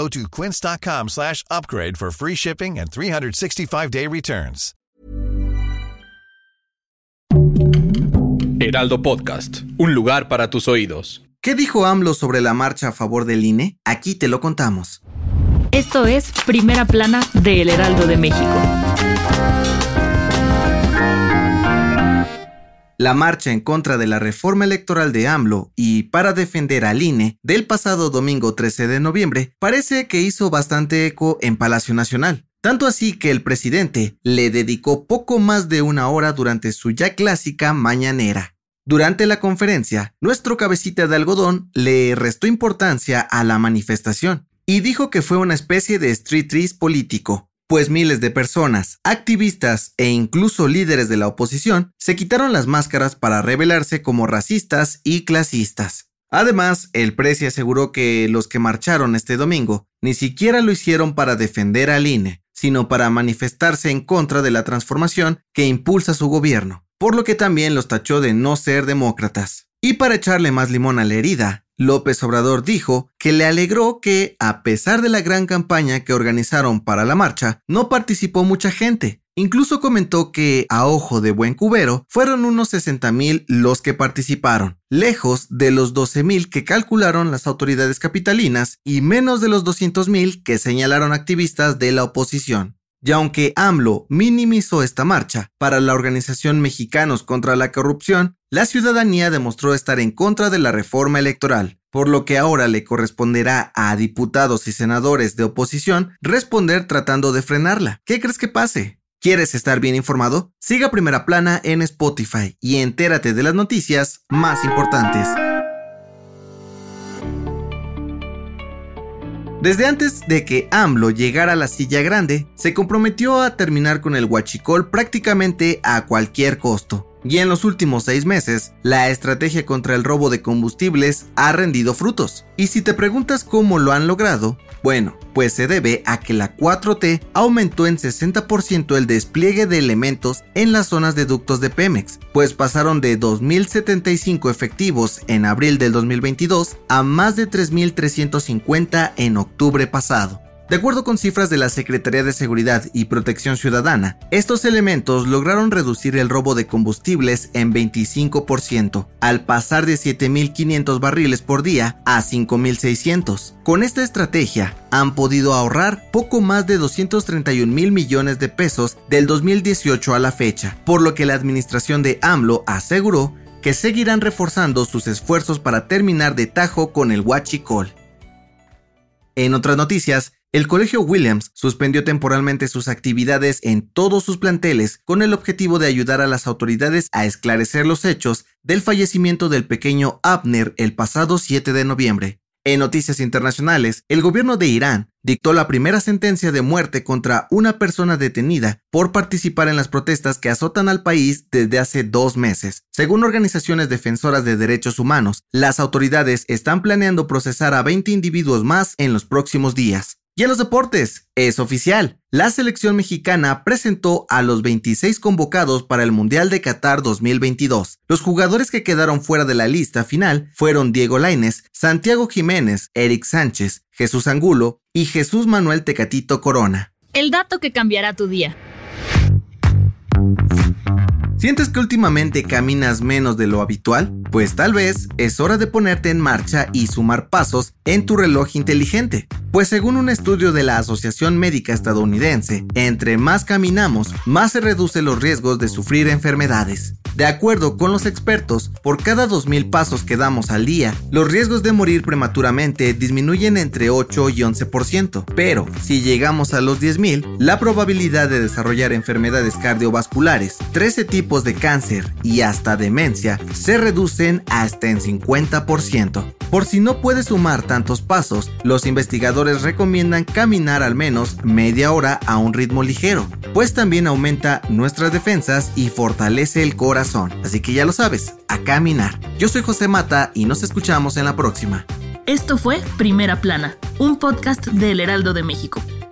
Go to quince.com slash upgrade for free shipping and 365-day returns. Heraldo Podcast, un lugar para tus oídos. ¿Qué dijo AMLO sobre la marcha a favor del INE? Aquí te lo contamos. Esto es Primera Plana de El Heraldo de México. La marcha en contra de la reforma electoral de AMLO y para defender al INE del pasado domingo 13 de noviembre parece que hizo bastante eco en Palacio Nacional. Tanto así que el presidente le dedicó poco más de una hora durante su ya clásica mañanera. Durante la conferencia, nuestro cabecita de algodón le restó importancia a la manifestación y dijo que fue una especie de street race político, pues miles de personas, activistas e incluso líderes de la oposición se quitaron las máscaras para revelarse como racistas y clasistas. Además, el Presi aseguró que los que marcharon este domingo ni siquiera lo hicieron para defender al INE, sino para manifestarse en contra de la transformación que impulsa su gobierno, por lo que también los tachó de no ser demócratas. Y para echarle más limón a la herida, López Obrador dijo que le alegró que, a pesar de la gran campaña que organizaron para la marcha, no participó mucha gente. Incluso comentó que, a ojo de buen cubero, fueron unos 60 mil los que participaron, lejos de los 12 mil que calcularon las autoridades capitalinas y menos de los 200 mil que señalaron activistas de la oposición. Y aunque AMLO minimizó esta marcha para la Organización Mexicanos contra la Corrupción, la ciudadanía demostró estar en contra de la reforma electoral, por lo que ahora le corresponderá a diputados y senadores de oposición responder tratando de frenarla. ¿Qué crees que pase? ¿Quieres estar bien informado? Siga Primera Plana en Spotify y entérate de las noticias más importantes. Desde antes de que AMLO llegara a la silla grande, se comprometió a terminar con el huachicol prácticamente a cualquier costo. Y en los últimos seis meses, la estrategia contra el robo de combustibles ha rendido frutos. Y si te preguntas cómo lo han logrado, bueno, pues se debe a que la 4T aumentó en 60% el despliegue de elementos en las zonas de ductos de Pemex, pues pasaron de 2.075 efectivos en abril del 2022 a más de 3.350 en octubre pasado. De acuerdo con cifras de la Secretaría de Seguridad y Protección Ciudadana, estos elementos lograron reducir el robo de combustibles en 25%, al pasar de 7.500 barriles por día a 5.600. Con esta estrategia, han podido ahorrar poco más de 231 mil millones de pesos del 2018 a la fecha, por lo que la administración de AMLO aseguró que seguirán reforzando sus esfuerzos para terminar de tajo con el huachicol. En otras noticias, el Colegio Williams suspendió temporalmente sus actividades en todos sus planteles con el objetivo de ayudar a las autoridades a esclarecer los hechos del fallecimiento del pequeño Abner el pasado 7 de noviembre. En noticias internacionales, el gobierno de Irán dictó la primera sentencia de muerte contra una persona detenida por participar en las protestas que azotan al país desde hace dos meses. Según organizaciones defensoras de derechos humanos, las autoridades están planeando procesar a 20 individuos más en los próximos días. Y en los deportes, es oficial. La selección mexicana presentó a los 26 convocados para el Mundial de Qatar 2022. Los jugadores que quedaron fuera de la lista final fueron Diego Lainez, Santiago Jiménez, Eric Sánchez, Jesús Angulo y Jesús Manuel Tecatito Corona. El dato que cambiará tu día. ¿Sientes que últimamente caminas menos de lo habitual? Pues tal vez es hora de ponerte en marcha y sumar pasos en tu reloj inteligente. Pues según un estudio de la Asociación Médica Estadounidense, entre más caminamos, más se reducen los riesgos de sufrir enfermedades. De acuerdo con los expertos, por cada 2.000 pasos que damos al día, los riesgos de morir prematuramente disminuyen entre 8 y 11%. Pero si llegamos a los 10.000, la probabilidad de desarrollar enfermedades cardiovasculares, 13 tipos de cáncer y hasta demencia se reducen hasta en 50%. Por si no puedes sumar tantos pasos, los investigadores recomiendan caminar al menos media hora a un ritmo ligero, pues también aumenta nuestras defensas y fortalece el corazón. Así que ya lo sabes, a caminar. Yo soy José Mata y nos escuchamos en la próxima. Esto fue Primera Plana, un podcast del Heraldo de México.